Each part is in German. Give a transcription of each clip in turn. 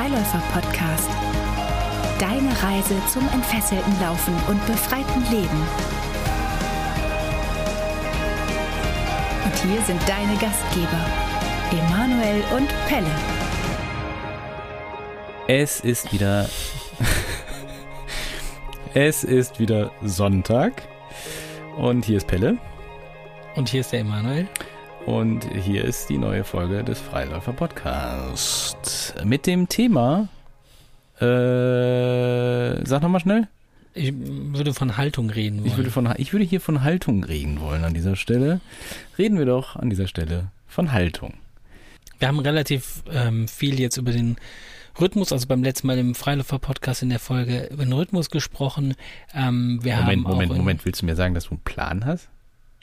Freiläufer-Podcast. Deine Reise zum entfesselten Laufen und befreiten Leben. Und hier sind deine Gastgeber, Emanuel und Pelle. Es ist wieder. es ist wieder Sonntag. Und hier ist Pelle. Und hier ist der Emanuel. Und hier ist die neue Folge des Freiläufer Podcast. Mit dem Thema. Äh, sag nochmal schnell. Ich würde von Haltung reden wollen. Ich würde, von, ich würde hier von Haltung reden wollen an dieser Stelle. Reden wir doch an dieser Stelle von Haltung. Wir haben relativ ähm, viel jetzt über den Rhythmus, also beim letzten Mal im Freiläufer-Podcast in der Folge über den Rhythmus gesprochen. Ähm, wir Moment, haben Moment, Moment. Willst du mir sagen, dass du einen Plan hast?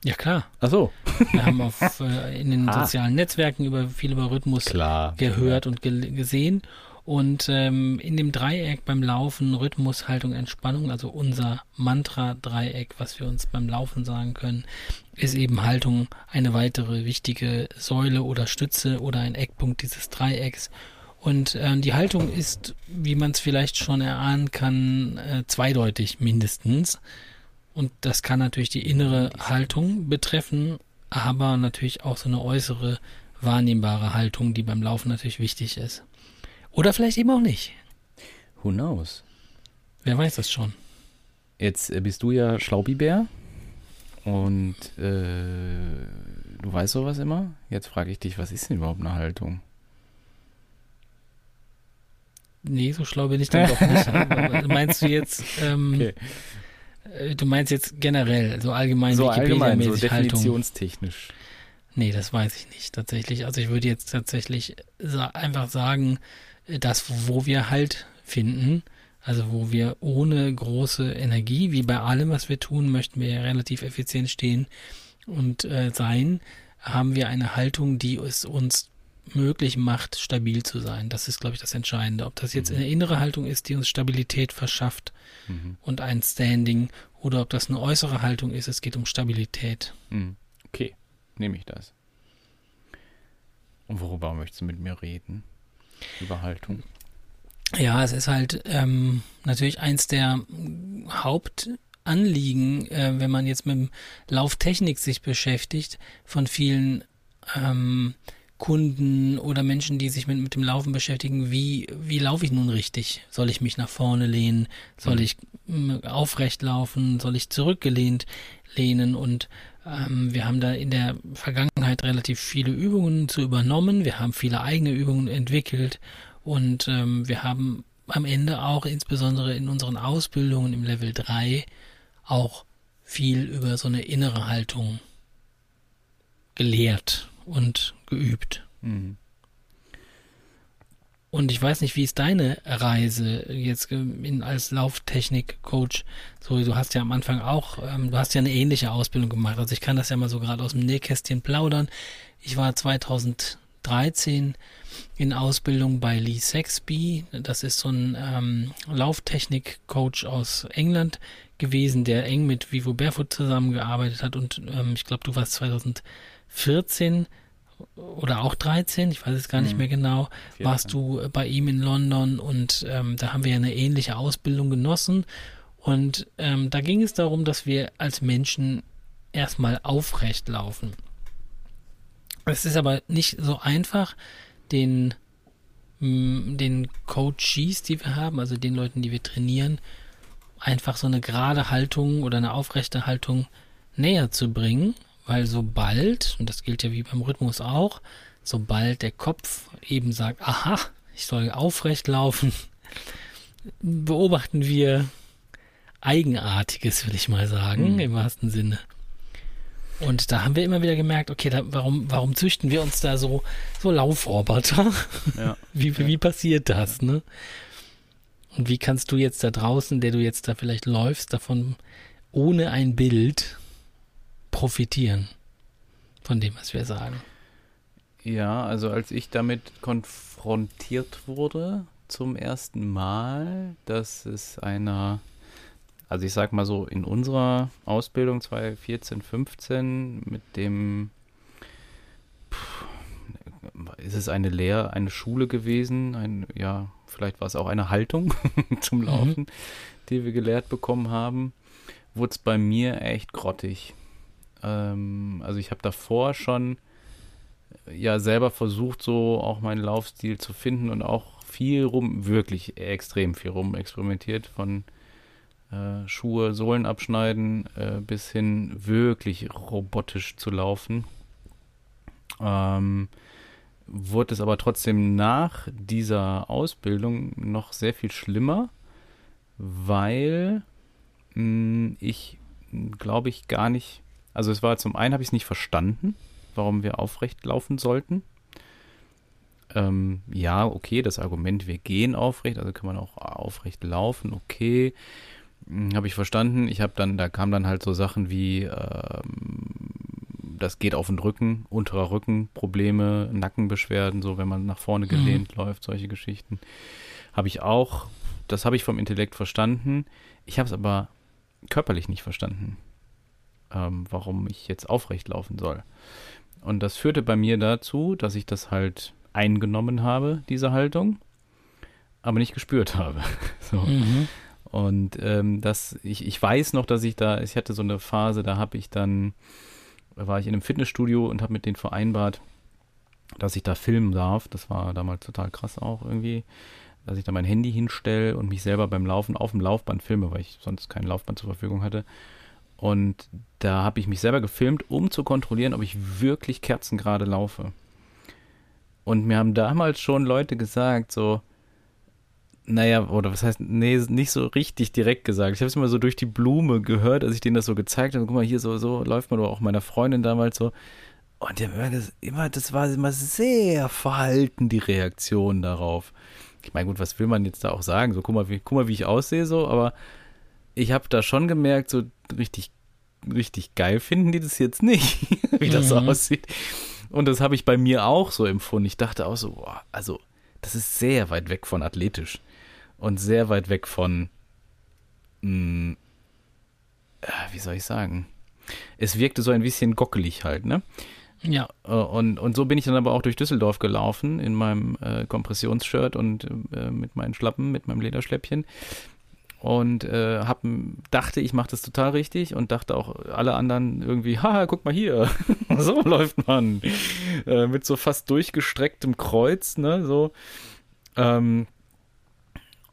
Ja, klar. Ach so. Wir haben auf, äh, in den Ah. sozialen Netzwerken über viel über Rhythmus Klar. gehört und ge gesehen. Und ähm, in dem Dreieck beim Laufen, Rhythmus, Haltung, Entspannung, also unser Mantra-Dreieck, was wir uns beim Laufen sagen können, ist eben Haltung eine weitere wichtige Säule oder Stütze oder ein Eckpunkt dieses Dreiecks. Und äh, die Haltung ist, wie man es vielleicht schon erahnen kann, äh, zweideutig mindestens. Und das kann natürlich die innere Haltung betreffen, aber natürlich auch so eine äußere wahrnehmbare Haltung, die beim Laufen natürlich wichtig ist. Oder vielleicht eben auch nicht. Who knows? Wer weiß das schon. Jetzt äh, bist du ja Schlaubibär. Und äh, du weißt sowas immer. Jetzt frage ich dich, was ist denn überhaupt eine Haltung? Nee, so schlau bin ich dann doch nicht. Meinst du jetzt, ähm, Okay. Äh, du meinst jetzt generell, so allgemein so allgemein, so Wikipedia-mäßig Haltung? definitionstechnisch. Nee, das weiß ich nicht tatsächlich. Also ich würde jetzt tatsächlich sa einfach sagen, äh, das, wo wir Halt finden, also wo wir ohne große Energie, wie bei allem, was wir tun, möchten wir ja relativ effizient stehen und äh, sein, haben wir eine Haltung, die es uns möglich macht, stabil zu sein. Das ist, glaube ich, das Entscheidende. Ob das jetzt eine innere Haltung ist, die uns Stabilität verschafft Mhm. und ein Standing, oder ob das eine äußere Haltung ist, es geht um Stabilität. Mhm. Okay, nehme ich das. Und worüber möchtest du mit mir reden? Über Haltung. Ja, es ist halt ähm, natürlich eins der Hauptanliegen, äh, wenn man jetzt mit dem Lauftechnik sich beschäftigt, von vielen ähm, Kunden oder Menschen, die sich mit, mit dem Laufen beschäftigen, wie, wie laufe ich nun richtig? Soll ich mich nach vorne lehnen? Soll Mhm. ich mm, aufrecht laufen? Soll ich zurückgelehnt lehnen? Und ähm, wir haben da in der Vergangenheit relativ viele Übungen zu übernommen. Wir haben viele eigene Übungen entwickelt und ähm, wir haben am Ende auch insbesondere in unseren Ausbildungen im Level 3 auch viel über so eine innere Haltung gelehrt und geübt. Mhm. Und ich weiß nicht, wie ist deine Reise jetzt in, als Lauftechnik-Coach? So, du hast ja am Anfang auch, ähm, du hast ja eine ähnliche Ausbildung gemacht. Also ich kann das ja mal so gerade aus dem Nähkästchen plaudern. Ich war 2013 in Ausbildung bei Lee Saxby. Das ist so ein ähm, Lauftechnik-Coach aus England gewesen, der eng mit Vivo Barefoot zusammengearbeitet hat. Und ähm, ich glaube, du warst 2014 oder auch 13, ich weiß es gar nicht Mhm. mehr genau, 14. warst du äh, bei ihm in London und ähm, da haben wir ja eine ähnliche Ausbildung genossen. Und ähm, da ging es darum, dass wir als Menschen erstmal aufrecht laufen. Es ist aber nicht so einfach, den, mh, den Coaches, die wir haben, also den Leuten, die wir trainieren, einfach so eine gerade Haltung oder eine aufrechte Haltung näher zu bringen, weil sobald, und das gilt ja wie beim Rhythmus auch, sobald der Kopf eben sagt, aha, ich soll aufrecht laufen, beobachten wir Eigenartiges, will ich mal sagen, Mhm. im wahrsten Sinne. Und da haben wir immer wieder gemerkt, okay, da, warum, warum züchten wir uns da so, so Laufroboter? Ja. Wie, wie passiert das, ne? Und wie kannst du jetzt da draußen, der du jetzt da vielleicht läufst, davon ohne ein Bild profitieren? Von dem, was wir sagen. Ja, also als ich damit konfrontiert wurde zum ersten Mal, dass es einer, also ich sag mal so, in unserer Ausbildung 2014, 15 mit dem, ist es eine Lehr-, eine Schule gewesen, ein, ja, vielleicht war es auch eine Haltung zum Laufen, mhm. die wir gelehrt bekommen haben, wurde es bei mir echt grottig. Ähm, also ich habe davor schon ja selber versucht, so auch meinen Laufstil zu finden und auch viel rum, wirklich extrem viel rum experimentiert von äh, Schuhe, Sohlen abschneiden, äh, bis hin wirklich robotisch zu laufen. Ähm, wurde es aber trotzdem nach dieser Ausbildung noch sehr viel schlimmer, weil mh, hm, ich, glaube ich, gar nicht, also es war zum einen habe ich es nicht verstanden, warum wir aufrecht laufen sollten. Ähm, ja, okay, das Argument, wir gehen aufrecht, also kann man auch aufrecht laufen, okay. Hm, habe ich verstanden. Ich habe dann, da kamen dann halt so Sachen wie, ähm, das geht auf den Rücken, unterer Rücken, Probleme, Nackenbeschwerden, so wenn man nach vorne mhm. gelehnt mhm. läuft, solche Geschichten. Habe ich auch, das habe ich vom Intellekt verstanden. Ich habe es aber körperlich nicht verstanden, ähm, warum ich jetzt aufrecht laufen soll. Und das führte bei mir dazu, dass ich das halt eingenommen habe, diese Haltung, aber nicht gespürt habe. so. Mhm. Und ähm, das, ich, ich weiß noch, dass ich da, ich hatte so eine Phase, da habe ich dann, da war ich in einem Fitnessstudio und habe mit denen vereinbart, dass ich da filmen darf. Das war damals total krass auch irgendwie, dass ich da mein Handy hinstelle und mich selber beim Laufen auf dem Laufband filme, weil ich sonst kein Laufband zur Verfügung hatte. Und da habe ich mich selber gefilmt, um zu kontrollieren, ob ich wirklich kerzengerade laufe. Und mir haben damals schon Leute gesagt, so, naja, oder was heißt, nee, nicht so richtig direkt gesagt. Ich habe es immer so durch die Blume gehört, als ich denen das so gezeigt habe. Guck mal, hier so, so läuft man, oder auch meiner Freundin damals so. Und die haben immer, das war immer sehr verhalten, die Reaktion darauf. Ich meine, gut, was will man jetzt da auch sagen? So, guck mal, wie, guck mal, wie ich aussehe, so, aber ich habe da schon gemerkt, so richtig, richtig geil finden die das jetzt nicht, wie das mhm. aussieht. Und das habe ich bei mir auch so empfunden. Ich dachte auch so, boah, also, das ist sehr weit weg von athletisch und sehr weit weg von, mh, hm, äh, wie soll ich sagen? Es wirkte so ein bisschen gockelig halt, ne? Ja. Äh, und, und so bin ich dann aber auch durch Düsseldorf gelaufen in meinem äh, Kompressionsshirt und äh, mit meinen Schlappen, mit meinem Lederschläppchen und äh, hab, dachte, ich mache das total richtig und dachte auch alle anderen irgendwie, haha, guck mal hier, so läuft man äh, mit so fast durchgestrecktem Kreuz, ne, so. Ähm,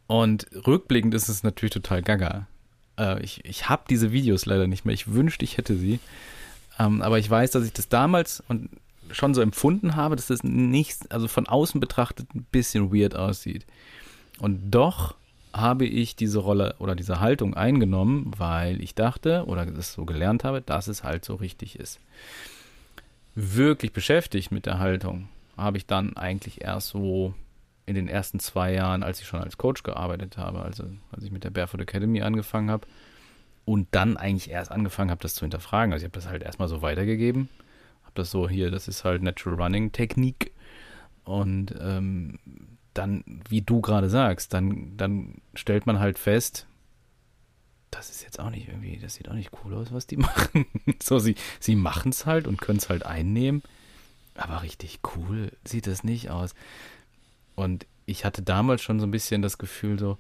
und rückblickend ist es natürlich total gaga. Äh, ich ich habe diese Videos leider nicht mehr. Ich wünschte, ich hätte sie. Ähm, aber ich weiß, dass ich das damals und schon so empfunden habe, dass das nicht, also von außen betrachtet, ein bisschen weird aussieht. Und doch habe ich diese Rolle oder diese Haltung eingenommen, weil ich dachte oder das so gelernt habe, dass es halt so richtig ist. Wirklich beschäftigt mit der Haltung habe ich dann eigentlich erst so in den ersten zwei Jahren, als ich schon als Coach gearbeitet habe, also als ich mit der Barefoot Academy angefangen habe und dann eigentlich erst angefangen habe, das zu hinterfragen. Also ich habe das halt erstmal so weitergegeben, habe das so hier, das ist halt Natural Running Technik und ähm, dann, wie du gerade sagst, dann, dann stellt man halt fest, das ist jetzt auch nicht irgendwie, das sieht auch nicht cool aus, was die machen. so, sie, sie machen es halt und können es halt einnehmen, aber richtig cool sieht das nicht aus. Und ich hatte damals schon so ein bisschen das Gefühl so,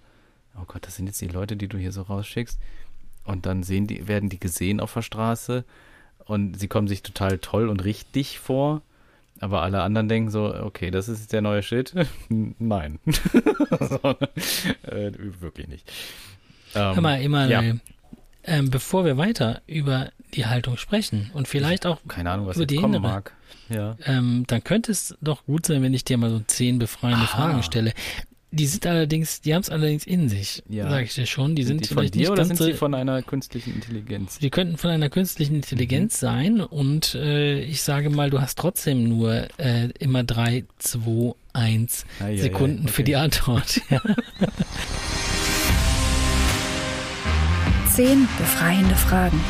oh Gott, das sind jetzt die Leute, die du hier so rausschickst. Und dann sehen die, werden die gesehen auf der Straße und sie kommen sich total toll und richtig vor. Aber alle anderen denken so, okay, das ist der neue Shit. Nein. so, äh, wirklich nicht. Ähm, Hör mal, Emanuel, ja. ähm, bevor wir weiter über die Haltung sprechen und vielleicht auch keine Ahnung, was über die kommen mag. Ja. Ähm, dann könnte es doch gut sein, wenn ich dir mal so zehn befreiende Aha. Fragen stelle. Die sind allerdings, die haben es allerdings in sich, ja. sage ich dir schon. Die sind, sind die vielleicht von dir nicht oder ganz sind sie von einer künstlichen Intelligenz? Die könnten von einer künstlichen Intelligenz mhm. sein und äh, ich sage mal, du hast trotzdem nur äh, immer drei, zwei, eins ah, ja, Sekunden ja, okay. für die Antwort. Zehn befreiende Fragen.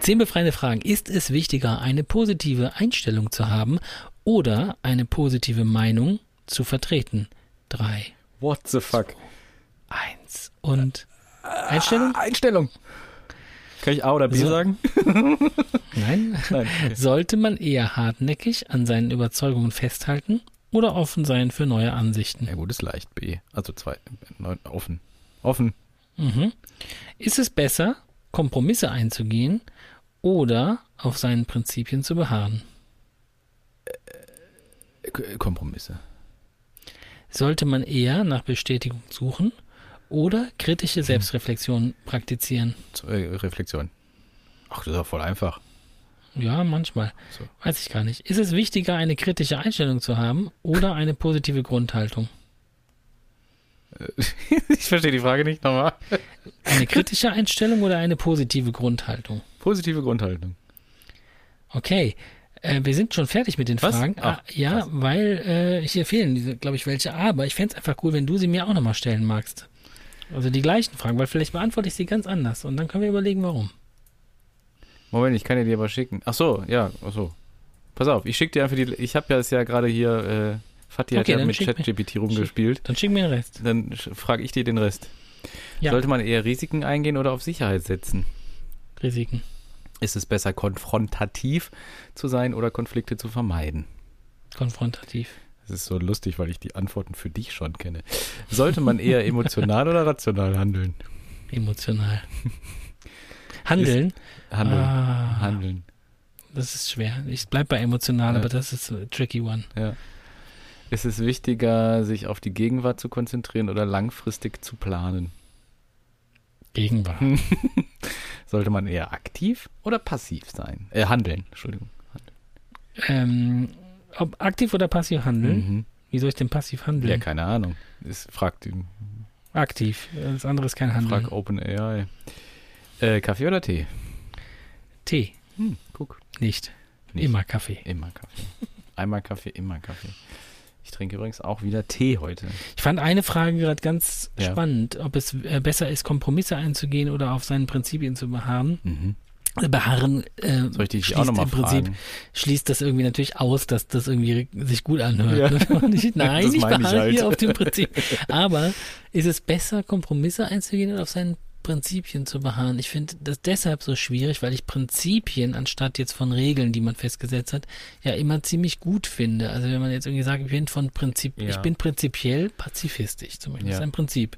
Zehn befreiende Fragen. Ist es wichtiger, eine positive Einstellung zu haben oder eine positive Meinung zu vertreten. Drei. What the fuck? Eins. Und Einstellung? Einstellung. Kann ich A oder B so. sagen? Nein. Nein okay. Sollte man eher hartnäckig an seinen Überzeugungen festhalten oder offen sein für neue Ansichten? Ja, gut, ist leicht. B. Also zwei. Neun, offen. Offen. Mhm. Ist es besser, Kompromisse einzugehen oder auf seinen Prinzipien zu beharren? Kompromisse. Sollte man eher nach Bestätigung suchen oder kritische Selbstreflexion praktizieren? Äh, Reflexion. Ach, das ist doch voll einfach. Ja, manchmal. So. Weiß ich gar nicht. Ist es wichtiger, eine kritische Einstellung zu haben oder eine positive Grundhaltung? ich verstehe die Frage nicht nochmal. Eine kritische Einstellung oder eine positive Grundhaltung? Positive Grundhaltung. Okay. Äh, wir sind schon fertig mit den Was? Fragen. Ach, ah, ja, krass. weil äh, hier fehlen, glaube ich, welche. Aber ich fände es einfach cool, wenn du sie mir auch nochmal stellen magst. Also die gleichen Fragen, weil vielleicht beantworte ich sie ganz anders und dann können wir überlegen, warum. Moment, ich kann dir die aber schicken. Ach so, ja, ach so. Pass auf, ich schicke dir einfach die. Ich habe ja es ja gerade hier. Äh, Fatih hat Okay, ja dann mit schick ChatGPT rumgespielt. Dann schick mir den Rest. Dann frage ich dir den Rest. Ja. Sollte man eher Risiken eingehen oder auf Sicherheit setzen? Risiken. Ist es besser, konfrontativ zu sein oder Konflikte zu vermeiden? Konfrontativ. Das ist so lustig, weil ich die Antworten für dich schon kenne. Sollte man eher emotional oder rational handeln? Emotional. Handeln. Handeln. Ah, Handeln. Das ist schwer. Ich bleib bei emotional, Ja. aber das ist ein tricky one. Ja. Ist es wichtiger, sich auf die Gegenwart zu konzentrieren oder langfristig zu planen? Gegenwart. Sollte man eher aktiv oder passiv sein? Äh, handeln, Entschuldigung. Ähm, ob aktiv oder passiv handeln? Mhm. Wie soll ich denn passiv handeln? Ja, keine Ahnung. Es fragt, ihn- Aktiv. Das andere ist kein Handeln. frag OpenAI. Äh, Kaffee oder Tee? Tee. Hm, guck. Nicht. Nicht. Immer Kaffee. Immer Kaffee. Einmal Kaffee, immer Kaffee. Ich trinke übrigens auch wieder Tee heute. Ich fand eine Frage gerade ganz Ja. spannend, ob es äh, besser ist, Kompromisse einzugehen oder auf seinen Prinzipien zu beharren. Mhm. Äh, Beharren äh, Soll ich dich schließt auch nochmal im Prinzip fragen? schließt das irgendwie natürlich aus, dass das irgendwie sich gut anhört. Ja. ne? Ich, nein, ich meine ich beharre halt. hier auf dem Prinzip. Aber ist es besser, Kompromisse einzugehen oder auf seinen Prinzipien zu beharren? Ich finde das deshalb so schwierig, weil ich Prinzipien anstatt jetzt von Regeln, die man festgesetzt hat, ja immer ziemlich gut finde. Also wenn man jetzt irgendwie sagt, ich bin von Prinzip, Ja. ich bin prinzipiell pazifistisch zum Beispiel. Das Ja. ist ein Prinzip.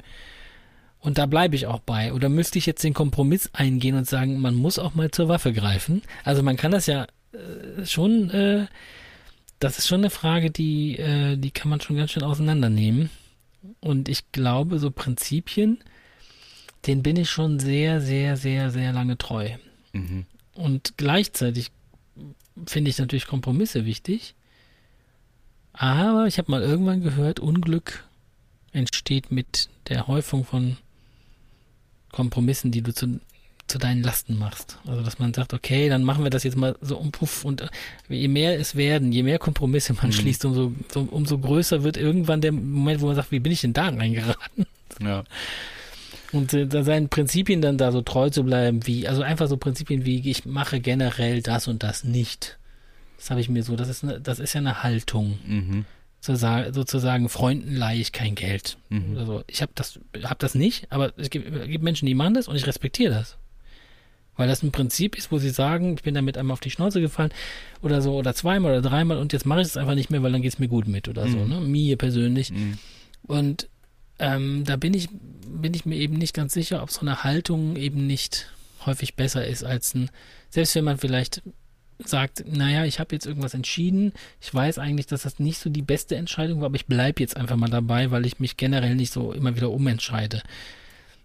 Und da bleibe ich auch bei. Oder müsste ich jetzt den Kompromiss eingehen und sagen, man muss auch mal zur Waffe greifen? Also man kann das ja äh, schon, äh, das ist schon eine Frage, die, äh, die kann man schon ganz schön auseinandernehmen. Und ich glaube, so Prinzipien, den bin ich schon sehr, sehr, sehr, sehr lange treu. Mhm. Und gleichzeitig finde ich natürlich Kompromisse wichtig. Aber ich habe mal irgendwann gehört, Unglück entsteht mit der Häufung von Kompromissen, die du zu, zu deinen Lasten machst. Also dass man sagt, okay, dann machen wir das jetzt mal so um Puff und äh, je mehr es werden, je mehr Kompromisse man Mhm. schließt, umso, so, umso größer wird irgendwann der Moment, wo man sagt, wie bin ich denn da reingeraten? Ja. Und äh, da seinen Prinzipien dann da so treu zu bleiben, wie, also einfach so Prinzipien wie, ich mache generell das und das nicht. Das habe ich mir so, das ist, eine, das ist ja eine Haltung. Mhm. Zu sa- sozusagen, Freunden leihe ich kein Geld. Mhm. Oder so. Ich habe das, hab das nicht, aber es gibt, es gibt Menschen, die machen das und ich respektiere das. Weil das ein Prinzip ist, wo sie sagen, ich bin damit einmal auf die Schnauze gefallen oder so, oder zweimal oder dreimal und jetzt mache ich es einfach nicht mehr, weil dann geht es mir gut mit oder so, Mhm. ne? Mir persönlich. Mhm. Und ähm, da bin ich, bin ich mir eben nicht ganz sicher, ob so eine Haltung eben nicht häufig besser ist als ein, selbst wenn man vielleicht sagt, naja, ich habe jetzt irgendwas entschieden, ich weiß eigentlich, dass das nicht so die beste Entscheidung war, aber ich bleibe jetzt einfach mal dabei, weil ich mich generell nicht so immer wieder umentscheide.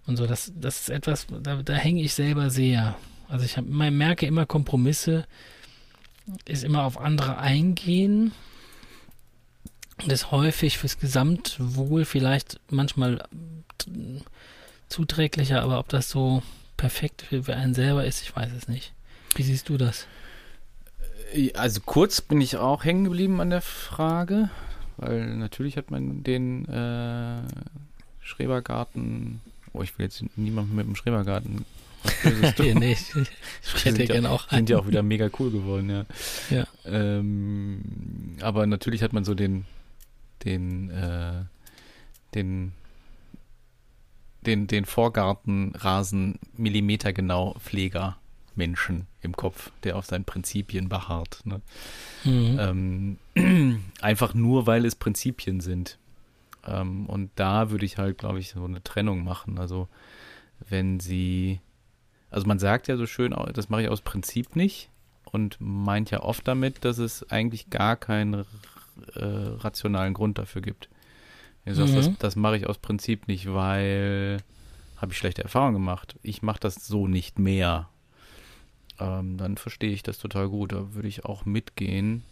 Und so, das, das ist etwas, da, da hänge ich selber sehr. Also ich hab, merke immer Kompromisse, ist immer auf andere eingehen ist häufig fürs Gesamtwohl vielleicht manchmal zuträglicher, aber ob das so perfekt für, einen selber ist, ich weiß es nicht. Wie siehst du das? Also kurz bin ich auch hängen geblieben an der Frage, weil natürlich hat man den äh, Schrebergarten. Oh, ich will jetzt niemanden mit dem Schrebergarten. Ja, nee, ich, hätte Sind ja- gerne auch Sind ja auch wieder mega cool geworden, ja. Ja. Ähm, aber natürlich hat man so den, den, äh, den, den, den Vorgartenrasen millimetergenau Pfleger Menschen im Kopf, der auf seinen Prinzipien beharrt. Ne? Mhm. Ähm, einfach nur, weil es Prinzipien sind. Ähm, und da würde ich halt, glaube ich, so eine Trennung machen. Also wenn sie, also man sagt ja so schön, das mache ich aus Prinzip nicht und meint ja oft damit, dass es eigentlich gar keinen äh, rationalen Grund dafür gibt. Du sagst, mhm. das, das mache ich aus Prinzip nicht, weil habe ich schlechte Erfahrungen gemacht. Ich mache das so nicht mehr. Ähm, dann verstehe ich das total gut. Da würde ich auch mitgehen.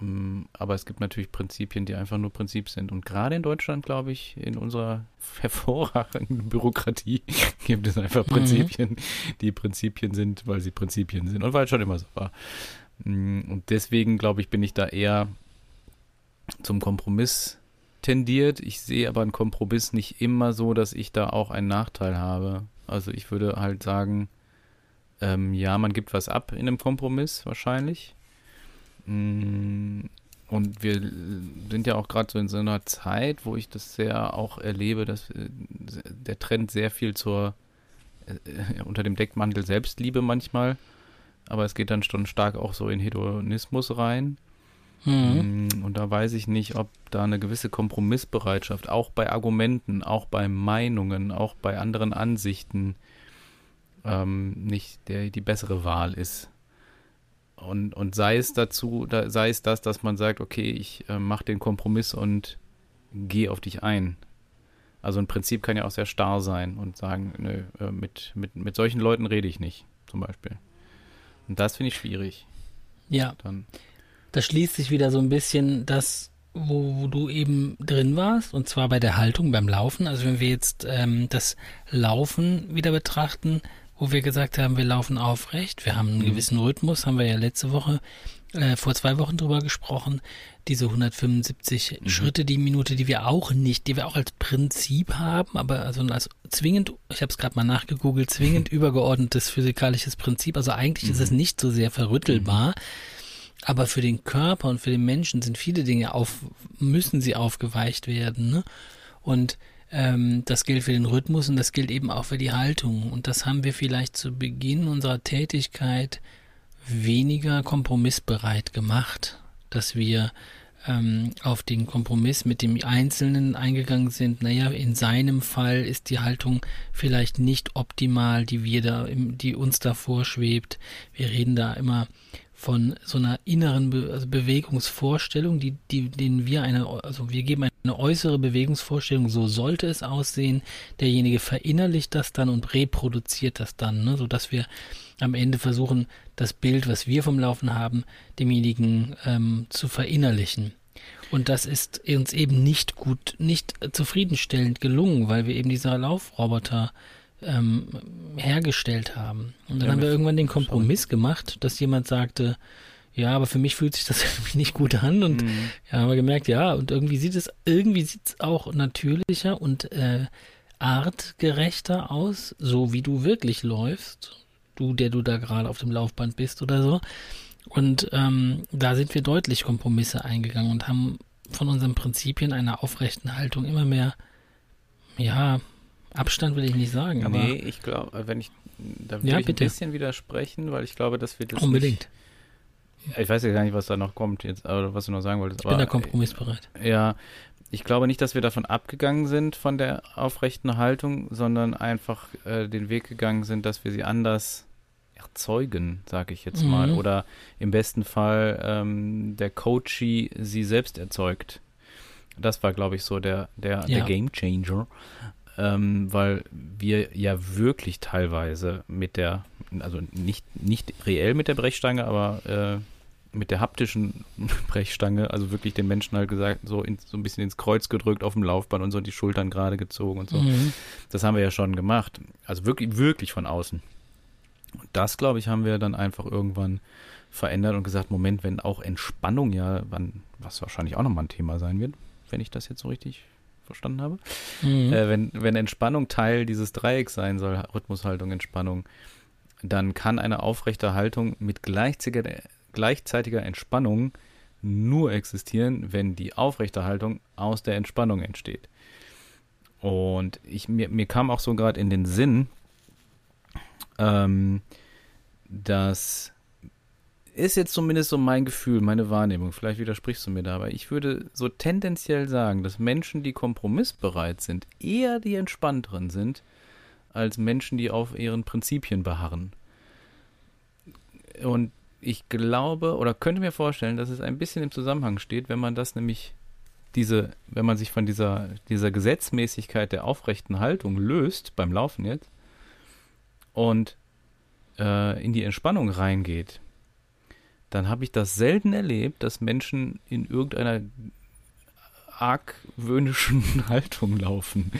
Ähm, aber es gibt natürlich Prinzipien, die einfach nur Prinzip sind. Und gerade in Deutschland, glaube ich, in unserer hervorragenden Bürokratie gibt es einfach mhm. Prinzipien, mhm. die Prinzipien sind, weil sie Prinzipien sind und weil es schon immer so war. Mm, und deswegen, glaube ich, bin ich da eher zum Kompromiss tendiert. Ich sehe aber einen Kompromiss nicht immer so, dass ich da auch einen Nachteil habe. Also ich würde halt sagen, ähm, ja, man gibt was ab in einem Kompromiss wahrscheinlich. Mm, und wir sind ja auch gerade so in so einer Zeit, wo ich das sehr auch erlebe, dass äh, der Trend sehr viel zur äh, unter dem Deckmantel Selbstliebe manchmal, aber es geht dann schon stark auch so in Hedonismus rein. Mhm. Mm, und da weiß ich nicht, ob da eine gewisse Kompromissbereitschaft, auch bei Argumenten, auch bei Meinungen, auch bei anderen Ansichten, ähm, nicht der, die bessere Wahl ist. Und, und sei es dazu, da, sei es das, dass man sagt, okay, ich äh, mache den Kompromiss und gehe auf dich ein. Also ein Prinzip kann ja auch sehr starr sein und sagen, nö, äh, mit, mit, mit solchen Leuten rede ich nicht, zum Beispiel. Und das finde ich schwierig. Ja. Dann da schließt sich wieder so ein bisschen das, wo, wo, du eben drin warst, und zwar bei der Haltung beim Laufen. Also wenn wir jetzt ähm, das Laufen wieder betrachten, wo wir gesagt haben, wir laufen aufrecht, wir haben einen mhm. gewissen Rhythmus, haben wir ja letzte Woche, äh, vor zwei Wochen drüber gesprochen, diese 175 mhm. Schritte die Minute, die wir auch nicht, die wir auch als Prinzip haben, aber also als zwingend, ich habe es gerade mal nachgegoogelt, zwingend übergeordnetes physikalisches Prinzip. Also eigentlich mhm. ist es mhm. nicht so sehr verrüttelbar. Aber für den Körper und für den Menschen sind viele Dinge auf, müssen sie aufgeweicht werden. Ne? Und ähm, das gilt für den Rhythmus und das gilt eben auch für die Haltung. Und das haben wir vielleicht zu Beginn unserer Tätigkeit weniger kompromissbereit gemacht, dass wir ähm, auf den Kompromiss mit dem Einzelnen eingegangen sind. Naja, in seinem Fall ist die Haltung vielleicht nicht optimal, die wir da, die uns da vorschwebt. Wir reden da immer von so einer inneren Be also Bewegungsvorstellung, die, die, denen wir eine, also wir geben eine äußere Bewegungsvorstellung, so sollte es aussehen. Derjenige verinnerlicht das dann und reproduziert das dann, ne, sodass wir am Ende versuchen, das Bild, was wir vom Laufen haben, demjenigen ähm, zu verinnerlichen. Und das ist uns eben nicht gut, nicht zufriedenstellend gelungen, weil wir eben dieser Laufroboter ähm, hergestellt haben. Und dann ja, haben wir irgendwann den Kompromiss schon. gemacht, dass jemand sagte, ja, aber für mich fühlt sich das irgendwie nicht gut an und mhm. ja, haben wir gemerkt, ja, und irgendwie sieht es, irgendwie sieht es auch natürlicher und äh, artgerechter aus, so wie du wirklich läufst, du, der du da gerade auf dem Laufband bist oder so. Und ähm, da sind wir deutlich Kompromisse eingegangen und haben von unseren Prinzipien einer aufrechten Haltung immer mehr, ja, Abstand will ich nicht sagen, aber. Nee, ich glaube, wenn ich, da will ja, ich bitte. ein bisschen widersprechen, weil ich glaube, dass wir das. Unbedingt. Nicht, ich weiß ja gar nicht, was da noch kommt jetzt, oder was du noch sagen wolltest. Ich bin da kompromissbereit. Ja, ich glaube nicht, dass wir davon abgegangen sind von der aufrechten Haltung, sondern einfach äh, den Weg gegangen sind, dass wir sie anders erzeugen, sage ich jetzt mhm. mal. Oder im besten Fall ähm, der Coachie sie selbst erzeugt. Das war, glaube ich, so der, der, ja. der Game Changer ähm, weil wir ja wirklich teilweise mit der, also nicht, nicht reell mit der Brechstange, aber äh, mit der haptischen Brechstange, also wirklich den Menschen halt gesagt, so, in, so ein bisschen ins Kreuz gedrückt auf dem Laufband und so die Schultern gerade gezogen und so. Mhm. Das haben wir ja schon gemacht. Also wirklich, wirklich von außen. Und das, glaube ich, haben wir dann einfach irgendwann verändert und gesagt, Moment, wenn auch Entspannung ja, wann, was wahrscheinlich auch nochmal ein Thema sein wird, wenn ich das jetzt so richtig verstanden habe. Mhm. Äh, wenn, wenn Entspannung Teil dieses Dreiecks sein soll, Rhythmushaltung, Entspannung, dann kann eine aufrechte Haltung mit gleichzeitiger, gleichzeitiger Entspannung nur existieren, wenn die aufrechte Haltung aus der Entspannung entsteht. Und ich, mir, mir kam auch so gerade in den Sinn, ähm, das ist jetzt zumindest so mein Gefühl, meine Wahrnehmung. Vielleicht widersprichst du mir da, aber ich würde so tendenziell sagen, dass Menschen, die kompromissbereit sind, eher die entspannteren sind, als Menschen, die auf ihren Prinzipien beharren. Und ich glaube oder könnte mir vorstellen, dass es ein bisschen im Zusammenhang steht, wenn man das nämlich diese, wenn man sich von dieser, dieser Gesetzmäßigkeit der aufrechten Haltung löst beim Laufen jetzt und äh, in die Entspannung reingeht, dann habe ich das selten erlebt, dass Menschen in irgendeiner argwöhnischen Haltung laufen.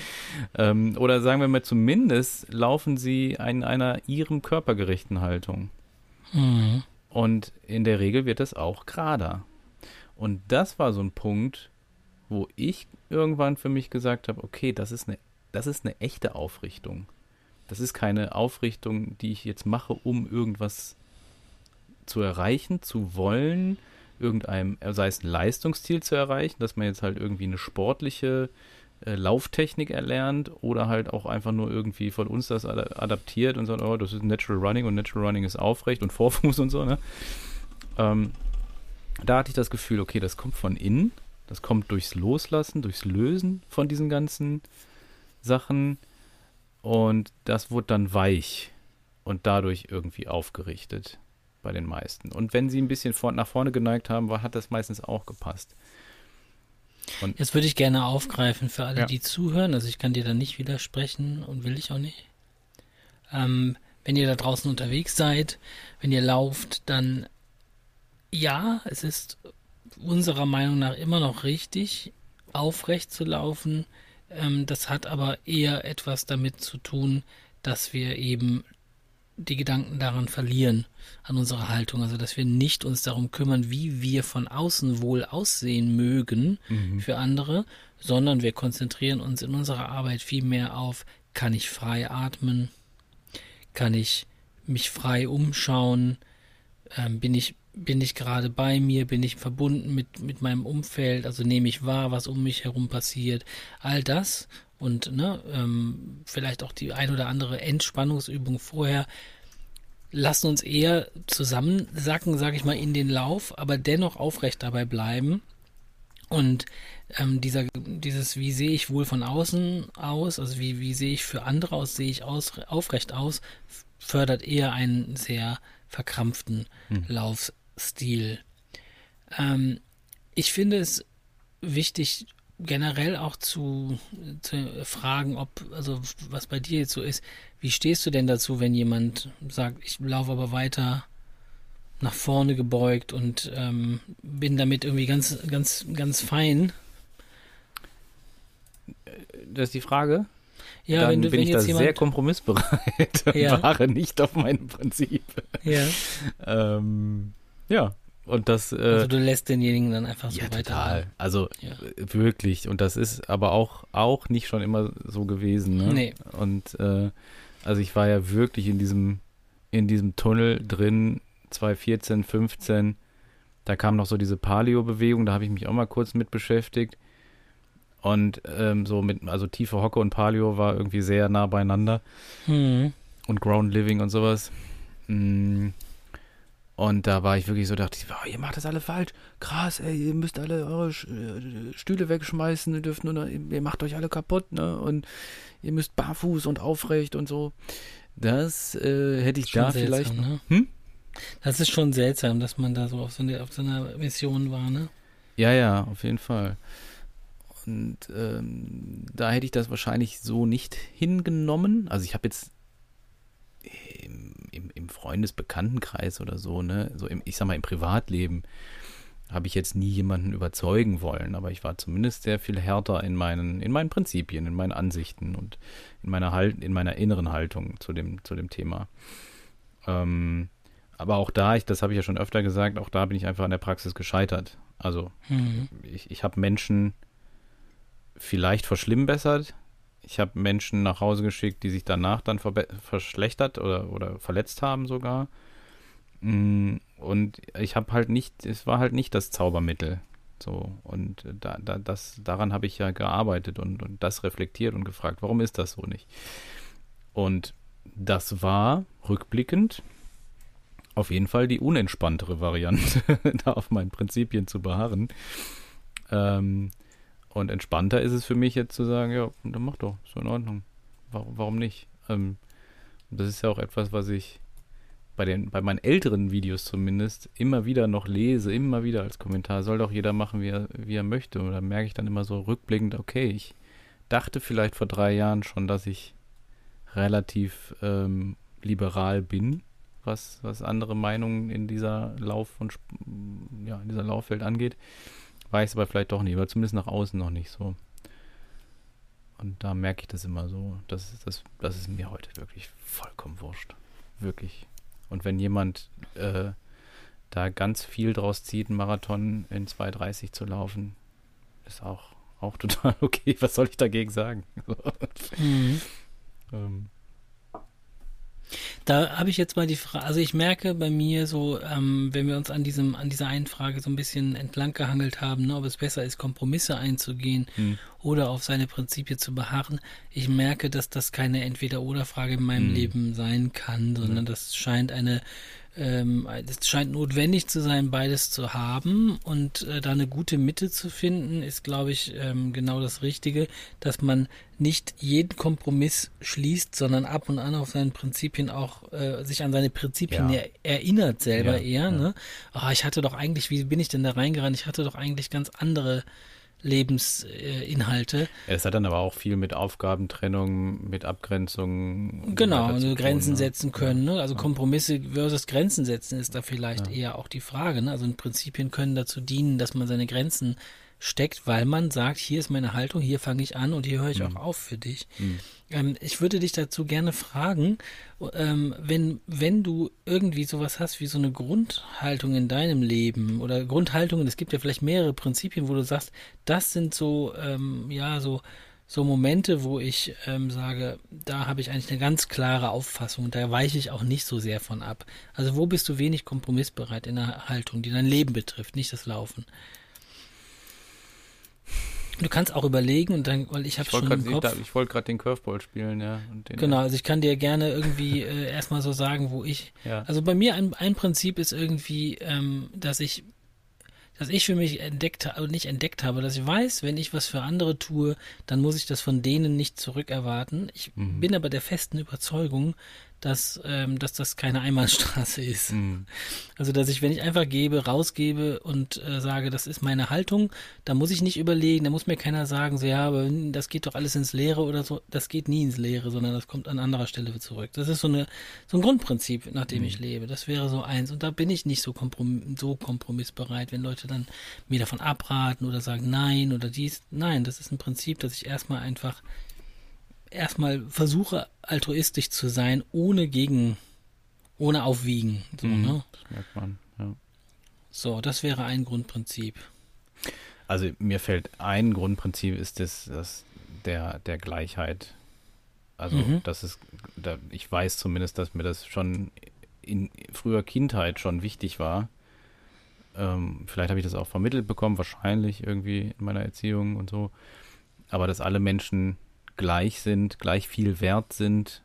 Ähm, oder sagen wir mal zumindest laufen sie in einer ihrem körpergerechten Haltung. Mhm. Und in der Regel wird es auch gerader. Und das war so ein Punkt, wo ich irgendwann für mich gesagt habe, okay, das ist eine, das ist eine echte Aufrichtung. Das ist keine Aufrichtung, die ich jetzt mache, um irgendwas zu erreichen, zu wollen, irgendeinem, sei es ein Leistungsziel zu erreichen, dass man jetzt halt irgendwie eine sportliche äh, Lauftechnik erlernt oder halt auch einfach nur irgendwie von uns das adaptiert und sagt, oh, das ist Natural Running und Natural Running ist aufrecht und Vorfuß und so, ne? Ähm, da hatte ich das Gefühl, okay, das kommt von innen, das kommt durchs Loslassen, durchs Lösen von diesen ganzen Sachen und das wurde dann weich und dadurch irgendwie aufgerichtet bei den meisten. Und wenn sie ein bisschen vor, nach vorne geneigt haben, war, hat das meistens auch gepasst. Und Jetzt würde ich gerne aufgreifen für alle, ja. die zuhören. Also ich kann dir da nicht widersprechen und will ich auch nicht. Ähm, wenn ihr da draußen unterwegs seid, wenn ihr lauft, dann ja, es ist unserer Meinung nach immer noch richtig, aufrecht zu laufen. Ähm, das hat aber eher etwas damit zu tun, dass wir eben die Gedanken daran verlieren, an unserer Haltung. Also, dass wir nicht uns darum kümmern, wie wir von außen wohl aussehen mögen mhm. für andere, sondern wir konzentrieren uns in unserer Arbeit viel mehr auf, kann ich frei atmen? Kann ich mich frei umschauen? Ähm, bin ich, bin ich gerade bei mir? Bin ich verbunden mit, mit meinem Umfeld? Also nehme ich wahr, was um mich herum passiert? All das und ne, ähm, vielleicht auch die ein oder andere Entspannungsübung vorher lassen uns eher zusammensacken, sage ich mal, in den Lauf, aber dennoch aufrecht dabei bleiben. Und ähm, dieser, dieses, wie sehe ich wohl von außen aus, also wie, wie sehe ich für andere aus, sehe ich aus, aufrecht aus, fördert eher einen sehr verkrampften hm. Laufstil. Ähm, ich finde es wichtig, generell auch zu, zu fragen, ob, also was bei dir jetzt so ist, wie stehst du denn dazu, wenn jemand sagt, ich laufe aber weiter nach vorne gebeugt und ähm, bin damit irgendwie ganz, ganz, ganz fein? Das ist die Frage. Ja, dann wenn du, bin wenn ich da sehr kompromissbereit und ja. wahre nicht auf meinem Prinzip. Ja. ähm, ja, und das. Äh, also du lässt denjenigen dann einfach so ja, weiter. Total. Also ja. wirklich. Und das ist aber auch, auch nicht schon immer so gewesen. Ne? Nee. Und äh, also ich war ja wirklich in diesem, in diesem Tunnel drin, 2014, 15. Da kam noch so diese Paleo-Bewegung, da habe ich mich auch mal kurz mit beschäftigt. Und ähm, so mit, also tiefe Hocke und Paleo war irgendwie sehr nah beieinander. Mhm. Und Ground Living und sowas. Mhm. Und da war ich wirklich so, dachte ich, oh, ihr macht das alle falsch. Krass, ey, ihr müsst alle eure äh, Stühle wegschmeißen, ihr dürft nur, ihr macht euch alle kaputt, ne? Und ihr müsst barfuß und aufrecht und so. Das äh, hätte ich da seltsam, vielleicht. Ne? Hm? Das ist schon seltsam, dass man da so auf so, eine, auf so einer Mission war, ne? Ja, ja, auf jeden Fall. Und ähm, da hätte ich das wahrscheinlich so nicht hingenommen. Also ich habe jetzt im, im, Freundesbekanntenkreis oder so, ne, so im, ich sag mal, im Privatleben habe ich jetzt nie jemanden überzeugen wollen, aber ich war zumindest sehr viel härter in meinen, in meinen Prinzipien, in meinen Ansichten und in meiner halt, in meiner inneren Haltung zu dem, zu dem Thema. Ähm, aber auch da, ich, das habe ich ja schon öfter gesagt, auch da bin ich einfach an der Praxis gescheitert. Also mhm. ich, ich habe Menschen vielleicht verschlimmbessert, ich habe Menschen nach Hause geschickt, die sich danach dann verschlechtert oder, oder verletzt haben sogar. Mm, und ich habe halt nicht, es war halt nicht das Zaubermittel. So, und da, da, das, daran habe ich ja gearbeitet und, und das reflektiert und gefragt, warum ist das so nicht? Und das war rückblickend auf jeden Fall die unentspanntere Variante, da auf meinen Prinzipien zu beharren. Ähm, und entspannter ist es für mich jetzt zu sagen, ja, dann mach doch, so in Ordnung. Warum, warum nicht? Ähm, das ist ja auch etwas, was ich bei, den, bei meinen älteren Videos zumindest immer wieder noch lese, immer wieder als Kommentar. Soll doch jeder machen, wie er, wie er möchte. Und da merke ich dann immer so rückblickend, okay, ich dachte vielleicht vor drei Jahren schon, dass ich relativ ähm, liberal bin, was, was andere Meinungen in dieser Lauf- und ja, in dieser Laufwelt angeht. Es aber vielleicht doch nicht, aber zumindest nach außen noch nicht so. Und da merke ich das immer so. Das, das, das ist mir heute wirklich vollkommen wurscht. Wirklich. Und wenn jemand äh, da ganz viel draus zieht, einen Marathon in 2,30 zu laufen, ist auch, auch total okay. Was soll ich dagegen sagen? mhm. ähm. Da habe ich jetzt mal die Frage, also ich merke bei mir so, ähm, wenn wir uns an diesem, an dieser einen Frage so ein bisschen entlang gehangelt haben, ne, ob es besser ist, Kompromisse einzugehen hm. oder auf seine Prinzipien zu beharren, ich merke, dass das keine Entweder-Oder-Frage in meinem hm. Leben sein kann, sondern das scheint eine ähm, es scheint notwendig zu sein, beides zu haben und äh, da eine gute Mitte zu finden, ist, glaube ich, ähm, genau das Richtige, dass man nicht jeden Kompromiss schließt, sondern ab und an auf seinen Prinzipien auch äh, sich an seine Prinzipien ja. erinnert selber ja, eher. Ja. Ne? Oh, ich hatte doch eigentlich, wie bin ich denn da reingerannt? Ich hatte doch eigentlich ganz andere Lebensinhalte. Es hat dann aber auch viel mit Aufgabentrennung, mit Abgrenzung. Genau, also Grenzen tun, Grenzen ne? setzen können. Ne? Also Kompromisse versus Grenzen setzen ist da vielleicht ja. eher auch die Frage. Ne? Also Prinzipien können dazu dienen, dass man seine Grenzen steckt, weil man sagt, hier ist meine Haltung, hier fange ich an und hier höre ich mhm. auch auf für dich. Mhm. Ähm, ich würde dich dazu gerne fragen, ähm, wenn, wenn du irgendwie sowas hast wie so eine Grundhaltung in deinem Leben oder Grundhaltungen, es gibt ja vielleicht mehrere Prinzipien, wo du sagst, das sind so, ähm, ja, so, so Momente, wo ich ähm, sage, da habe ich eigentlich eine ganz klare Auffassung, da weiche ich auch nicht so sehr von ab. Also wo bist du wenig kompromissbereit in der Haltung, die dein Leben betrifft, nicht das Laufen? Du kannst auch überlegen und dann, weil ich habe schon grad, im Kopf. Ich, ich wollte gerade den Curveball spielen, ja. genau, also ich kann dir gerne irgendwie äh, erstmal so sagen, wo ich. Ja. Also bei mir ein, ein Prinzip ist irgendwie, ähm, dass ich, dass ich für mich entdeckt habe, nicht entdeckt habe, dass ich weiß, wenn ich was für andere tue, dann muss ich das von denen nicht zurückerwarten. Ich mhm. bin aber der festen Überzeugung, dass, ähm, dass das keine Einbahnstraße ist. Mhm. Also, dass ich, wenn ich einfach gebe, rausgebe und äh, sage, das ist meine Haltung, da muss ich nicht überlegen, da muss mir keiner sagen, so, ja, aber das geht doch alles ins Leere oder so. Das geht nie ins Leere, sondern das kommt an anderer Stelle zurück. Das ist so, eine, so ein Grundprinzip, nach dem mhm. ich lebe. Das wäre so eins. Und da bin ich nicht so, komprom so kompromissbereit, wenn Leute dann mir davon abraten oder sagen, nein oder dies. Nein, das ist ein Prinzip, dass ich erstmal einfach erstmal versuche, altruistisch zu sein, ohne gegen, ohne aufwiegen. So, mhm, ne? Das merkt man, ja. So, das wäre ein Grundprinzip. Also mir fällt ein Grundprinzip ist das, das der, der Gleichheit. Also mhm. das ist, da, ich weiß zumindest, dass mir das schon in früher Kindheit schon wichtig war. Ähm, vielleicht habe ich das auch vermittelt bekommen, wahrscheinlich irgendwie in meiner Erziehung und so. Aber dass alle Menschen gleich sind, gleich viel wert sind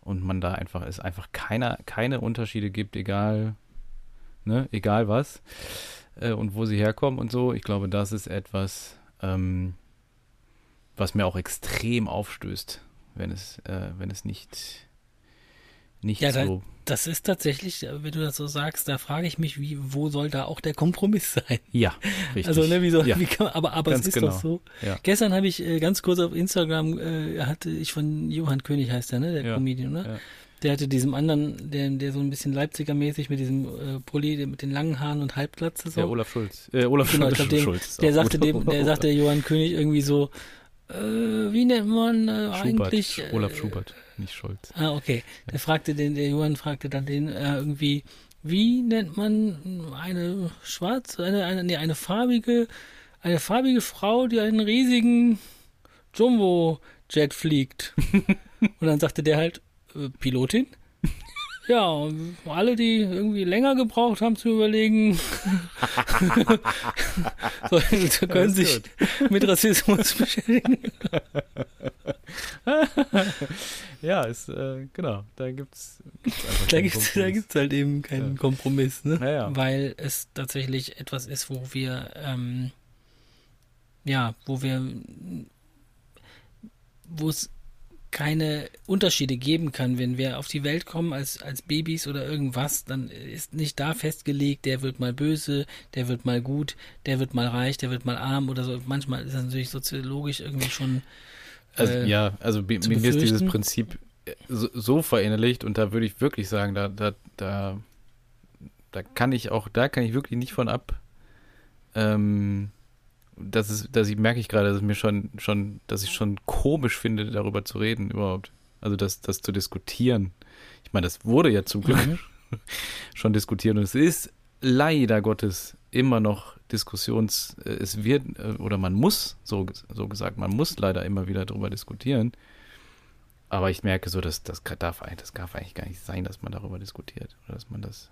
und man da einfach es einfach keine, keine Unterschiede gibt, egal, ne, egal was äh, und wo sie herkommen und so. Ich glaube, das ist etwas, ähm, was mir auch extrem aufstößt, wenn es, äh, wenn es nicht nicht ja, so. Da, das ist tatsächlich, wenn du das so sagst, da frage ich mich, wie, wo soll da auch der Kompromiss sein? Ja, richtig. Also, ne, wie soll, ja. wie kann, aber, aber es ist genau. doch so. Ja. Gestern habe ich äh, ganz kurz auf Instagram, äh, hatte ich von Johann König heißt der, ne, der ja. Comedian, ne? Ja. Der hatte diesem anderen, der, der so ein bisschen Leipziger-mäßig mit diesem äh, Pulli, mit den langen Haaren und Halbglatze so. Ja, Olaf Schulz. Äh, Olaf genau, Schulz. Den, Schulz der sagte dem, der sagte Johann König irgendwie so, äh, wie nennt man äh, Schubert, eigentlich? Olaf Schubert nicht Scholz. Ah, okay. Der fragte den, der Johann fragte dann den äh, irgendwie, wie nennt man eine schwarze, eine, eine, nee, eine farbige, eine farbige Frau, die einen riesigen Jumbo-Jet fliegt? Und dann sagte der halt, äh, Pilotin? Ja, alle, die irgendwie länger gebraucht haben zu überlegen, so, so können sich mit Rassismus beschäftigen. ja, ist, äh, genau, da gibt's gibt's einfach Da gibt es da gibt's halt eben keinen Ja. Kompromiss, ne? Ja, ja. Weil es tatsächlich etwas ist, wo wir, ähm, ja, wo wir, wo es keine Unterschiede geben kann. Wenn wir auf die Welt kommen als, als Babys oder irgendwas, dann ist nicht da festgelegt, der wird mal böse, der wird mal gut, der wird mal reich, der wird mal arm oder so. Manchmal ist das natürlich soziologisch irgendwie schon. Also, äh, ja, also bei zu mir ist dieses. Prinzip äh, so, so verinnerlicht und da würde ich wirklich sagen, da, da, da, da kann ich auch, da kann ich wirklich nicht von ab. Ähm, das ist, dass ich merke ich gerade, dass mir schon, schon, dass ich schon komisch finde, darüber zu reden überhaupt. Also das, das zu diskutieren. Ich meine, das wurde ja zum Glück Mhm. schon diskutiert und es ist leider Gottes immer noch Diskussions, äh, es wird, äh, oder man muss, so, so gesagt, man muss leider immer wieder darüber diskutieren. Aber ich merke so, dass das darf, eigentlich- das darf eigentlich gar nicht sein, dass man darüber diskutiert. Oder dass man das,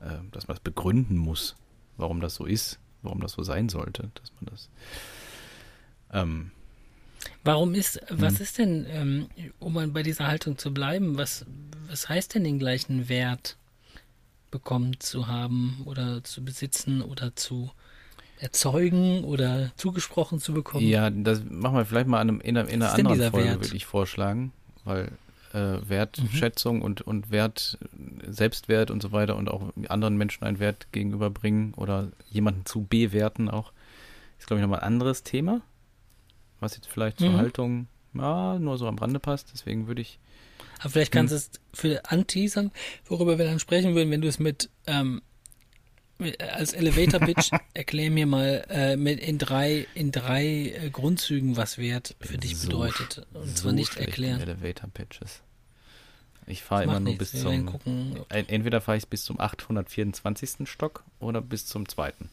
äh, dass man das begründen muss, warum das so ist, warum das so sein sollte, dass man das. Ähm, Warum ist, was Hm. ist denn, ähm, um bei dieser Haltung zu bleiben, was, was heißt denn den gleichen Wert bekommen zu haben oder zu besitzen oder zu erzeugen oder zugesprochen zu bekommen? Ja, das machen wir vielleicht mal einem, in einer, in einer anderen dieser Folge, Wert? würde ich vorschlagen, weil äh, Mhm. Wertschätzung und, und Wert, Selbstwert und so weiter und auch anderen Menschen einen Wert gegenüberbringen oder jemanden zu bewerten auch, ist, glaube ich, nochmal ein anderes Thema, was jetzt vielleicht zur Mhm. Haltung ja, nur so am Rande passt. Deswegen würde ich, Aber vielleicht kannst Hm. du es für anteasern, worüber wir dann sprechen würden, wenn du es mit, ähm, mit als Elevator Pitch erklär mir mal äh, mit in drei in drei äh, Grundzügen, was Wert für dich so bedeutet und so zwar nicht erklären. Elevator Pitches. Ich fahre immer nur nichts, bis wir zum, gucken. entweder fahre ich bis zum 824. Stock oder bis zum zweiten.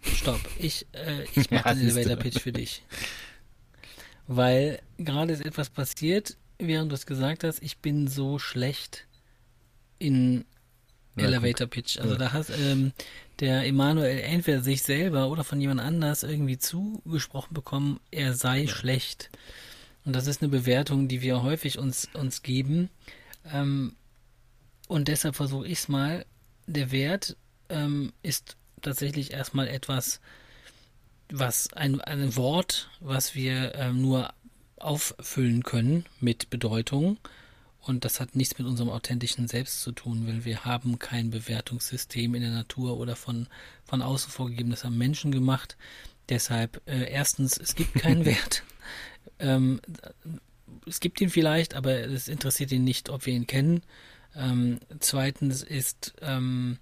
Stopp. Ich, äh, ich mache Ja, den. Elevator Pitch für dich. Weil gerade ist etwas passiert, während du es gesagt hast, ich bin so schlecht in Na, Elevator Pitch. Also Ja. da hat ähm, der Emanuel entweder sich selber oder von jemand anders irgendwie zugesprochen bekommen, er sei schlecht. Und das ist eine Bewertung, die wir häufig uns, uns geben. Ähm, und deshalb versuche ich es mal. Der Wert ähm, ist tatsächlich erstmal etwas, was ein, ein Wort, was wir ähm, nur auffüllen können mit Bedeutung. Und das hat nichts mit unserem authentischen Selbst zu tun, weil wir haben kein Bewertungssystem in der Natur oder von, von außen vorgegeben, das haben Menschen gemacht. Deshalb, äh, erstens, es gibt keinen Wert. Ähm, es gibt ihn vielleicht, aber es interessiert ihn nicht, ob wir ihn kennen. Ähm, zweitens ist ähm,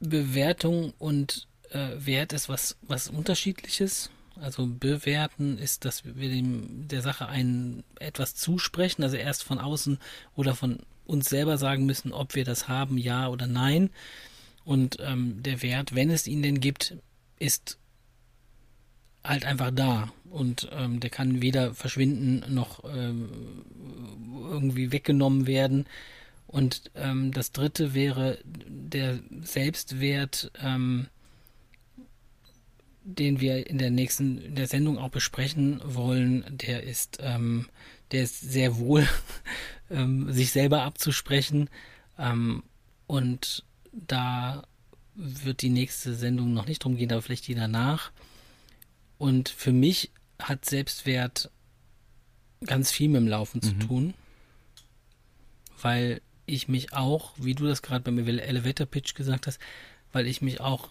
Bewertung und äh, Wert ist was, was unterschiedliches. Also bewerten ist, dass wir dem, der Sache ein etwas zusprechen, also erst von außen oder von uns selber sagen müssen, ob wir das haben, ja oder nein. Und ähm, der Wert, wenn es ihn denn gibt, ist halt einfach da. Und ähm, der kann weder verschwinden noch ähm, irgendwie weggenommen werden. Und ähm, das dritte wäre der Selbstwert, ähm, den wir in der nächsten, in der Sendung auch besprechen wollen, der ist, ähm, der ist sehr wohl, ähm, sich selber abzusprechen. Ähm, und da wird die nächste Sendung noch nicht drum gehen, aber vielleicht die danach. Und für mich hat Selbstwert ganz viel mit dem Laufen zu Mhm. tun, weil ich mich auch, wie du das gerade beim Elevator Pitch gesagt hast, weil ich mich auch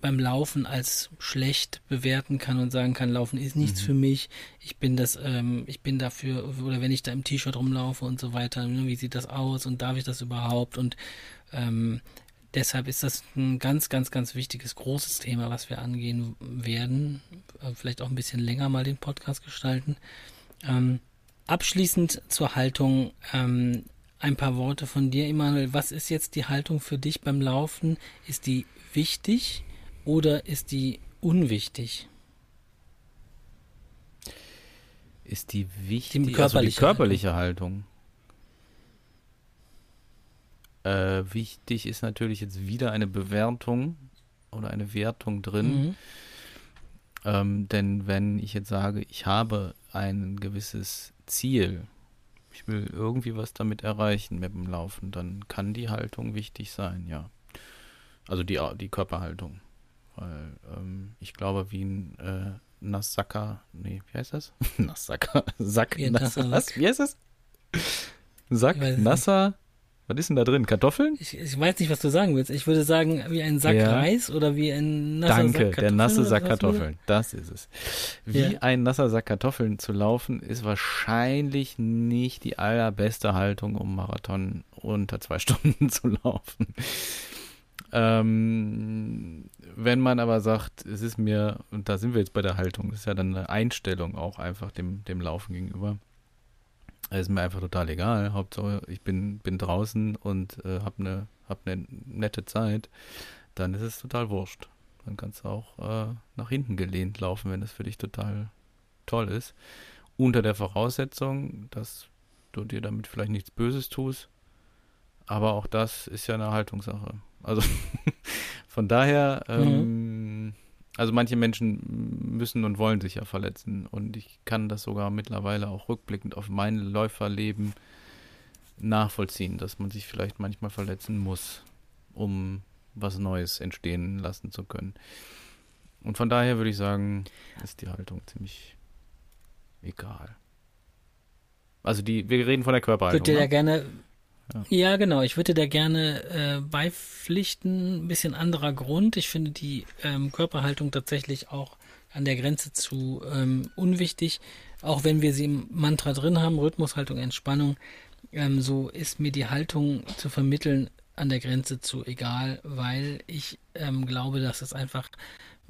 beim Laufen als schlecht bewerten kann und sagen kann, Laufen ist nichts Mhm. für mich. Ich bin das, ähm, ich bin dafür, oder wenn ich da im T-Shirt rumlaufe und so weiter, ne, wie sieht das aus und darf ich das überhaupt? Und ähm, deshalb ist das ein ganz, ganz, ganz wichtiges, großes Thema, was wir angehen werden. Äh, Vielleicht auch ein bisschen länger mal den Podcast gestalten. Ähm, abschließend zur Haltung. Ähm, ein paar Worte von dir, Emanuel. Was ist jetzt die Haltung für dich beim Laufen? Ist die wichtig oder ist die unwichtig? Ist die wichtig, Die also die körperliche körperliche Haltung. Äh, wichtig ist natürlich jetzt wieder eine Bewertung oder eine Wertung drin. Mhm. Ähm, denn wenn ich jetzt sage, ich habe ein gewisses Ziel ich will irgendwie was damit erreichen mit dem Laufen, dann kann die Haltung wichtig sein, ja. Also die, die Körperhaltung. Weil ähm, ich glaube, wie ein äh, Nasssacker, nee, wie heißt das? Nasssacker, Sack, Wie nasser was? Wie heißt das? Sack, Nasser, was ist denn da drin? Kartoffeln? Ich, ich weiß nicht, was du sagen willst. Ich würde sagen, wie ein Sack Ja. Reis oder wie ein nasser Danke, Sack der Kartoffeln nasse Sack Kartoffeln. Das ist es. Wie Ja. ein nasser Sack Kartoffeln zu laufen, ist wahrscheinlich nicht die allerbeste Haltung, um Marathon unter zwei Stunden zu laufen. Ähm, wenn man aber sagt, es ist mir, und da sind wir jetzt bei der Haltung, das ist ja dann eine Einstellung auch einfach dem, dem Laufen gegenüber. Es ist mir einfach total egal. Hauptsache, ich bin, bin draußen und äh, habe eine hab ne nette Zeit. Dann ist es total wurscht. Dann kannst du auch äh, nach hinten gelehnt laufen, wenn es für dich total toll ist. Unter der Voraussetzung, dass du dir damit vielleicht nichts Böses tust. Aber auch das ist ja eine Haltungssache. Also von daher, ähm, also manche Menschen müssen und wollen sich ja verletzen. Und ich kann das sogar mittlerweile auch rückblickend auf mein Läuferleben nachvollziehen, dass man sich vielleicht manchmal verletzen muss, um was Neues entstehen lassen zu können. Und von daher würde ich sagen, ist die Haltung ziemlich egal. Also die, wir reden von der Ich würde Körperhaltung. dir da Ne? gerne, Ja. genau, ich würde da gerne äh, beipflichten, ein bisschen anderer Grund. Ich finde die ähm, Körperhaltung tatsächlich auch an der Grenze zu ähm, unwichtig, auch wenn wir sie im Mantra drin haben, Rhythmushaltung, Entspannung, ähm, so ist mir die Haltung zu vermitteln an der Grenze zu egal, weil ich ähm, glaube, dass es einfach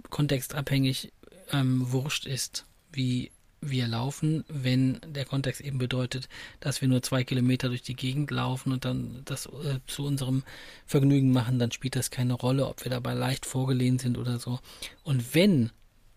kontextabhängig ähm, wurscht ist, wie wir laufen, wenn der Kontext eben bedeutet, dass wir nur zwei Kilometer durch die Gegend laufen und dann das äh, zu unserem Vergnügen machen, dann spielt das keine Rolle, ob wir dabei leicht vorgelehnt sind oder so. Und wenn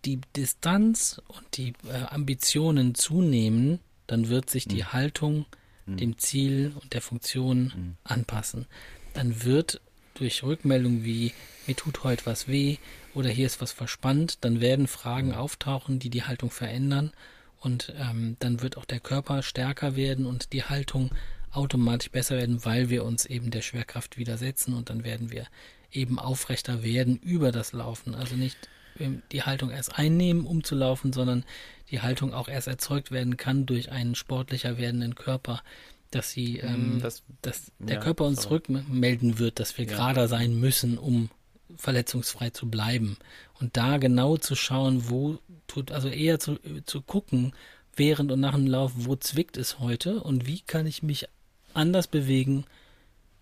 die Distanz und die äh, Ambitionen zunehmen, dann wird sich die Haltung dem Ziel und der Funktion anpassen. Dann wird durch Rückmeldung wie mir tut heute was weh oder hier ist was verspannt, dann werden Fragen auftauchen, die die Haltung verändern und ähm, dann wird auch der Körper stärker werden und die Haltung automatisch besser werden, weil wir uns eben der Schwerkraft widersetzen und dann werden wir eben aufrechter werden über das Laufen. Also nicht ähm, die Haltung erst einnehmen, um zu laufen, sondern die Haltung auch erst erzeugt werden kann durch einen sportlicher werdenden Körper, dass sie, ähm, Mm, das- dass der ja, Körper uns sorry. rückmelden wird, dass wir Ja. gerader sein müssen, um verletzungsfrei zu bleiben. Und da genau zu schauen, wo tut, also eher zu, zu gucken, während und nach dem Lauf, wo zwickt es heute und wie kann ich mich anders bewegen,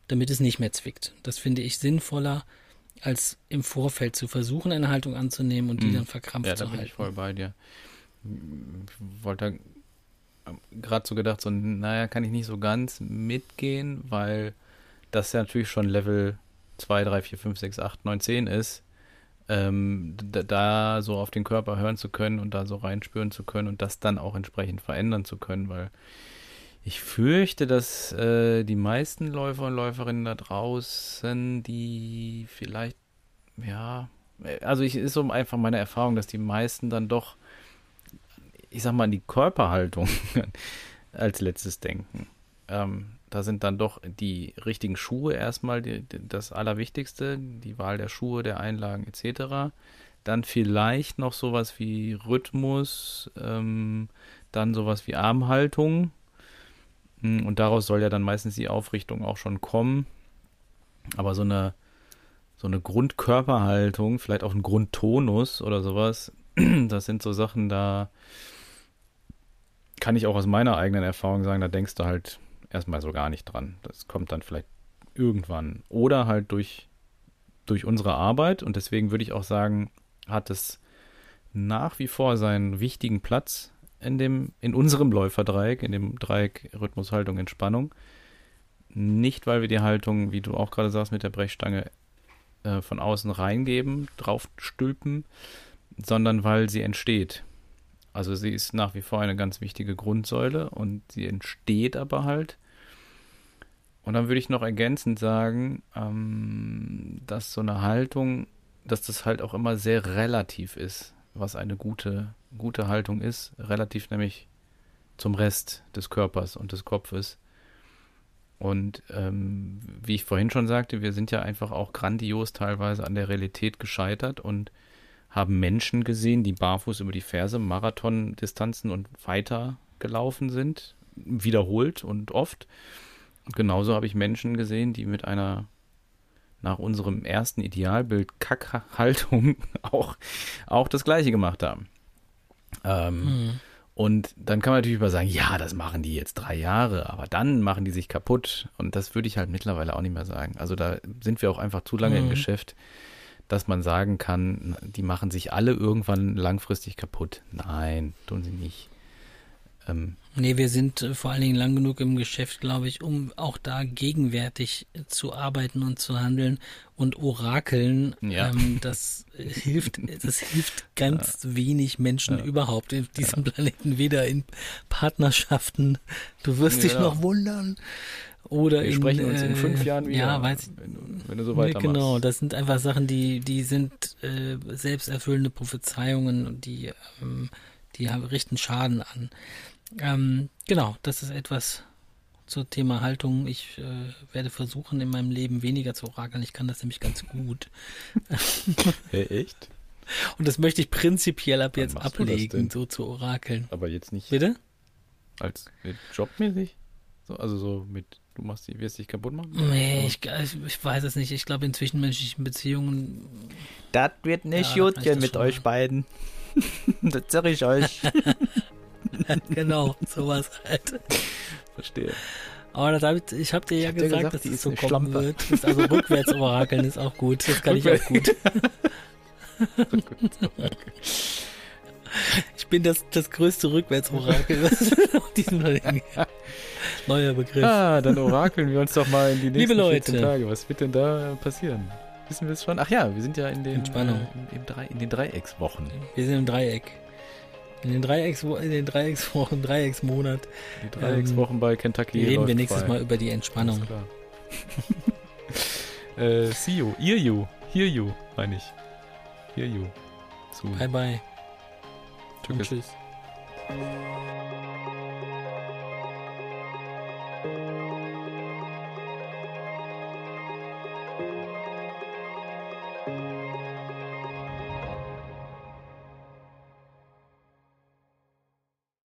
damit es nicht mehr zwickt. Das finde ich sinnvoller, als im Vorfeld zu versuchen, eine Haltung anzunehmen und die Mhm. dann verkrampft Ja, da zu bin ich halten. voll bei dir. Ich wollte gerade so gedacht, so, naja, kann ich nicht so ganz mitgehen, weil das ja natürlich schon Level 2, 3, 4, 5, 6, 8, 9, 10 ist. Ähm, da, da so auf den Körper hören zu können und da so reinspüren zu können und das dann auch entsprechend verändern zu können, weil ich fürchte, dass äh, die meisten Läufer und Läuferinnen da draußen, die vielleicht, ja, also ich ist so einfach meine Erfahrung, dass die meisten dann doch, ich sag mal, an die Körperhaltung als letztes denken. Ähm, da sind dann doch die richtigen Schuhe erstmal die, das Allerwichtigste, die Wahl der Schuhe, der Einlagen etc. Dann vielleicht noch sowas wie Rhythmus, ähm, dann sowas wie Armhaltung. Mm, Und daraus soll ja dann meistens die Aufrichtung auch schon kommen. Aber so eine, so eine Grundkörperhaltung, vielleicht auch ein Grundtonus oder sowas, das sind so Sachen, da kann ich auch aus meiner eigenen Erfahrung sagen, da denkst du halt erstmal so gar nicht dran. Das kommt dann vielleicht irgendwann. Oder halt durch, durch unsere Arbeit. Und deswegen würde ich auch sagen, hat es nach wie vor seinen wichtigen Platz in dem, in unserem Läuferdreieck, in dem Dreieck Rhythmus, Haltung, Entspannung. Nicht, weil wir die Haltung, wie du auch gerade sagst, mit der Brechstange äh, von außen reingeben, draufstülpen, sondern weil sie entsteht. Also sie ist nach wie vor eine ganz wichtige Grundsäule und sie entsteht aber halt. Und dann würde ich noch ergänzend sagen, ähm, dass so eine Haltung, dass das halt auch immer sehr relativ ist, was eine gute, gute Haltung ist. Relativ nämlich zum Rest des Körpers und des Kopfes. Und ähm, wie ich vorhin schon sagte, wir sind ja einfach auch grandios teilweise an der Realität gescheitert und haben Menschen gesehen, die barfuß über die Ferse Marathondistanzen und weiter gelaufen sind, wiederholt und oft. Und genauso habe ich Menschen gesehen, die mit einer nach unserem ersten Idealbild Kackhaltung auch, auch das gleiche gemacht haben. Ähm, mhm. Und dann kann man natürlich über sagen, ja, das machen die jetzt drei Jahre, aber dann machen die sich kaputt. Und das würde ich halt mittlerweile auch nicht mehr sagen. Also da sind wir auch einfach zu lange mhm. im Geschäft, dass man sagen kann, die machen sich alle irgendwann langfristig kaputt. Nein, tun sie nicht. Ähm, nee, wir sind äh, vor allen Dingen lang genug im Geschäft, glaube ich, um auch da gegenwärtig zu arbeiten und zu handeln und orakeln. Ja. Ähm, das hilft, das hilft ganz ja. wenig Menschen ja. überhaupt in diesem Planeten, weder in Partnerschaften, du wirst dich noch wundern, oder wir in, sprechen uns in fünf Jahren wieder, ja, weiß, wenn, wenn, du so weitermachst. Genau, das sind einfach Sachen, die, die sind äh, selbsterfüllende Prophezeiungen und die, ähm, die richten Schaden an. Ähm, genau, das ist etwas zum Thema Haltung. Ich äh, werde versuchen, in meinem Leben weniger zu orakeln. Ich kann das nämlich ganz gut. hey, echt? Und das möchte ich prinzipiell ab jetzt ablegen, so zu orakeln. Aber jetzt nicht. Bitte? Als jobmäßig? So, also so mit, du machst die, wirst dich kaputt machen? Nee, ich, ich weiß es nicht. Ich glaube, in zwischenmenschlichen Beziehungen. Das wird nicht ja, gut gehen mit euch beiden. das sag ich euch. genau, sowas halt. Verstehe. Aber das hab ich, ich habe dir ja gesagt, gesagt, dass es so kommen Schlampe. wird. Das also rückwärts orakeln ist auch gut. Das kann ich auch gut. ich bin das, das größte Rückwärts-Orakel. Neuer Begriff. Ah, dann orakeln wir uns doch mal in die nächsten Liebe Leute. Tage. Was wird denn da passieren? Wissen wir es schon? Ach ja, wir sind ja in den, Entspannung. Äh, im in den Dreieckswochen. Wir sind im Dreieck. In den, Dreiecks, in den Dreieckswochen, Dreiecksmonat. Die Dreieckswochen ähm, bei Kentucky. Reden wir nächstes Mal über die Entspannung. äh, see you, hear you, hear you, meine ich. Hear you. Soon. Bye bye. Tschüss. tschüss.